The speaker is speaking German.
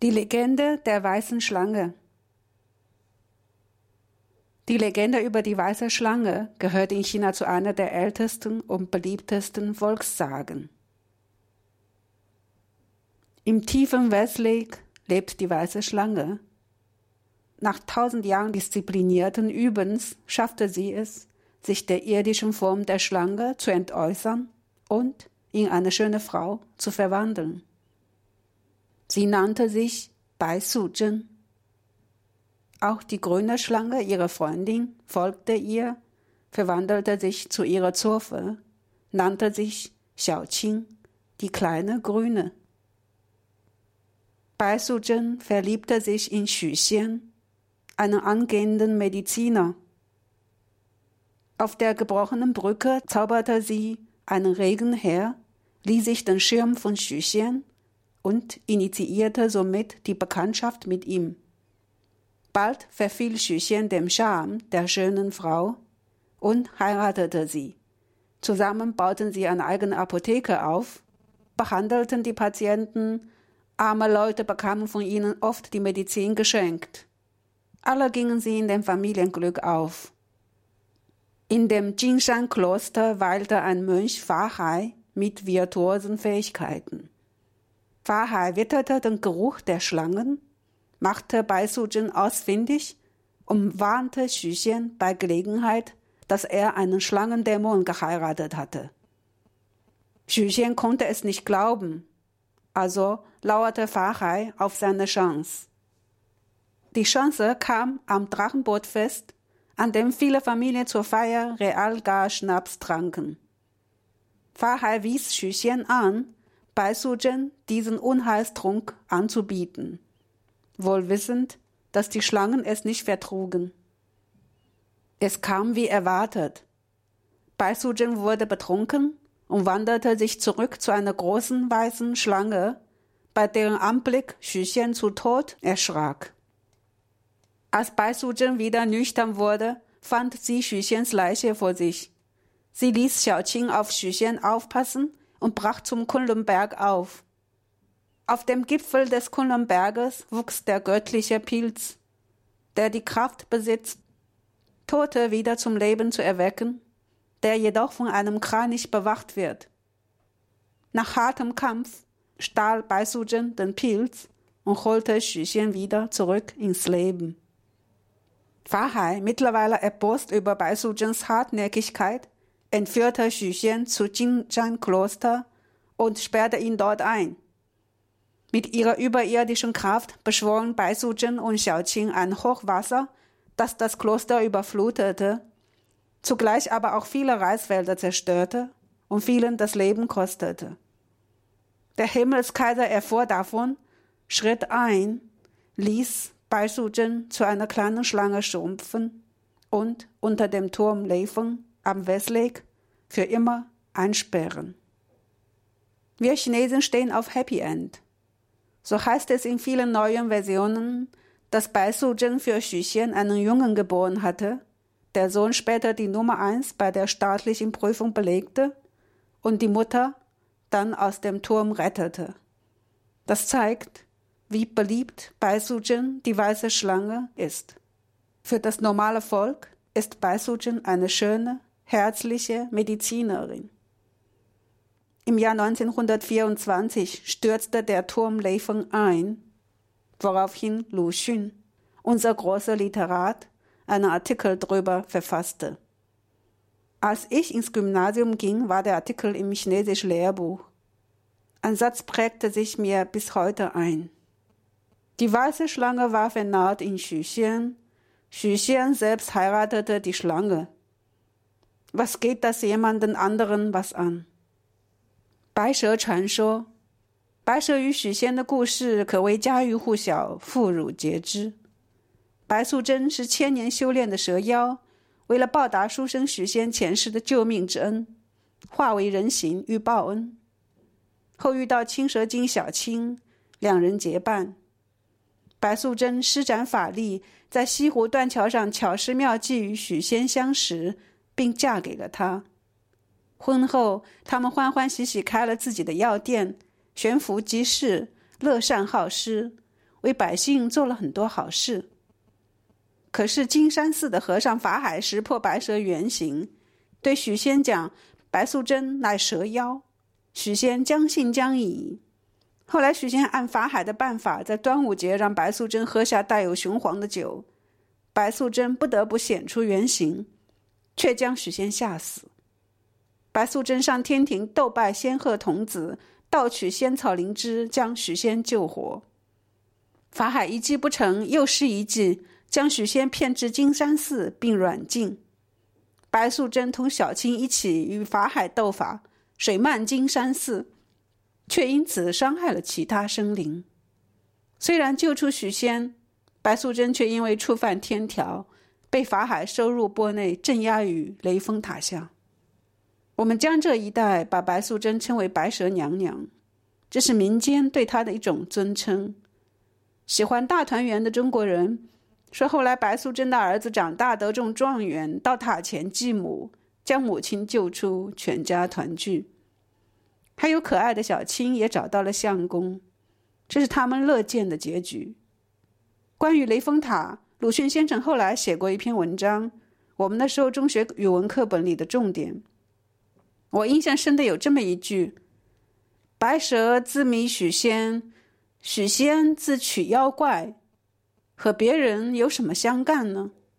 Die Legende der weißen Schlange Die Legende über die weiße Schlange gehört in China zu einer der ältesten und beliebtesten Volkssagen. Im tiefen Westlake lebt die weiße Schlange. Nach tausend Jahren disziplinierten Übens schaffte sie es, sich der irdischen Form der Schlange zu entäußern und in eine schöne Frau zu verwandeln. Sie nannte sich Bai Su Zhen. Auch die grüne Schlange, ihre Freundin, folgte ihr, verwandelte sich zu ihrer Zofe, nannte sich Xiao Qing, die kleine Grüne. Bai Su Zhen verliebte sich in Xu Xian, einen angehenden Mediziner. Auf der gebrochenen Brücke zauberte sie einen Regen her, ließ sich den Schirm von Xu Xian und initiierte somit die Bekanntschaft mit ihm. Bald verfiel Xu dem Charme der schönen Frau und heiratete sie. Zusammen bauten sie eine eigene Apotheke auf, behandelten die Patienten, arme Leute bekamen von ihnen oft die Medizin geschenkt. Alle gingen sie in dem Familienglück auf. In dem Jinshan-Kloster weilte ein Mönch Fahai mit virtuosen Fähigkeiten. Fahai witterte den Geruch der Schlangen, machte Bai Sujin ausfindig und warnte Xu bei Gelegenheit, dass er einen Schlangendämon geheiratet hatte. Xu konnte es nicht glauben, also lauerte Fahai auf seine Chance. Die Chance kam am Drachenbootfest, an dem viele Familien zur Feier Realgar-Schnaps tranken. Fahai wies Xu an, bei Sujin diesen Unheilstrunk anzubieten, wohl wissend, dass die Schlangen es nicht vertrugen. Es kam wie erwartet. Bai Sujin wurde betrunken und wanderte sich zurück zu einer großen weißen Schlange, bei deren Anblick Xu Xian zu Tod erschrak. Als Bai Sujin wieder nüchtern wurde, fand sie Xu Xians Leiche vor sich. Sie ließ Xiao Qing auf Xu Xian aufpassen und brach zum Kunlunberg auf. Auf dem Gipfel des Kunlunberges wuchs der göttliche Pilz, der die Kraft besitzt, Tote wieder zum Leben zu erwecken, der jedoch von einem Kranich bewacht wird. Nach hartem Kampf stahl Baisujen den Pilz und holte Xu wieder zurück ins Leben. Fahai, mittlerweile erbost über Baisujens Hartnäckigkeit, entführte Xu Xian zu Jingzhan-Kloster und sperrte ihn dort ein. Mit ihrer überirdischen Kraft beschworen Bai Suzhen und Xiaoqing ein Hochwasser, das das Kloster überflutete, zugleich aber auch viele Reisfelder zerstörte und vielen das Leben kostete. Der Himmelskaiser erfuhr davon, schritt ein, ließ Bai Suzhen zu einer kleinen Schlange schrumpfen und unter dem Turm Leifeng am Westlake für immer einsperren. Wir Chinesen stehen auf Happy End. So heißt es in vielen neuen Versionen, dass Bai Suzhen für Xu einen Jungen geboren hatte, der Sohn später die Nummer eins bei der staatlichen Prüfung belegte und die Mutter dann aus dem Turm rettete. Das zeigt, wie beliebt Bai Suzhen, die weiße Schlange, ist. Für das normale Volk ist Bai Suzhen eine schöne, herzliche Medizinerin. Im Jahr 1924 stürzte der Turm Leifeng ein, woraufhin Lu Xun, unser großer Literat, einen Artikel darüber verfasste. Als ich ins Gymnasium ging, war der Artikel im chinesischen Lehrbuch. Ein Satz prägte sich mir bis heute ein. Die weiße Schlange war vernarrt in Xu Xian. Xu Xian selbst heiratete die Schlange. Was geht das jemanden anderen was an？白蛇传说，白蛇与许仙的故事可谓家喻户晓、妇孺皆知。白素贞是千年修炼的蛇妖，为了报答书生许仙前世的救命之恩，化为人形欲报恩。后遇到青蛇精小青，两人结伴。白素贞施展法力，在西湖断桥上巧施妙计与许仙相识。并嫁给了他。婚后，他们欢欢喜喜开了自己的药店，悬浮济世，乐善好施，为百姓做了很多好事。可是金山寺的和尚法海识破白蛇原形，对许仙讲：“白素贞乃蛇妖。”许仙将信将疑。后来许仙按法海的办法，在端午节让白素贞喝下带有雄黄的酒，白素贞不得不显出原形，却将许仙吓死。白素贞上天庭斗败仙鹤童子，盗取仙草灵芝，将许仙救活。法海一计不成，又施一计。将许仙骗至金山寺，并软禁。白素贞同小青一起与法海斗法，水漫金山寺，却因此伤害了其他生灵。虽然救出许仙，白素贞却因为触犯天条，被法海收入钵内，镇压于雷峰塔下。我们江浙一带把白素贞称为“白蛇娘娘”，这是民间对她的一种尊称。喜欢大团圆的中国人。说后来白素贞的儿子长大得中状元，到塔前祭母，将母亲救出，全家团聚。还有可爱的小青也找到了相公，这是他们乐见的结局。关于雷峰塔，鲁迅先生后来写过一篇文章，我们那时候中学语文课本里的重点。我印象深的有这么一句：“白蛇自迷许仙，许仙自取妖怪。”和别人有什么相干呢？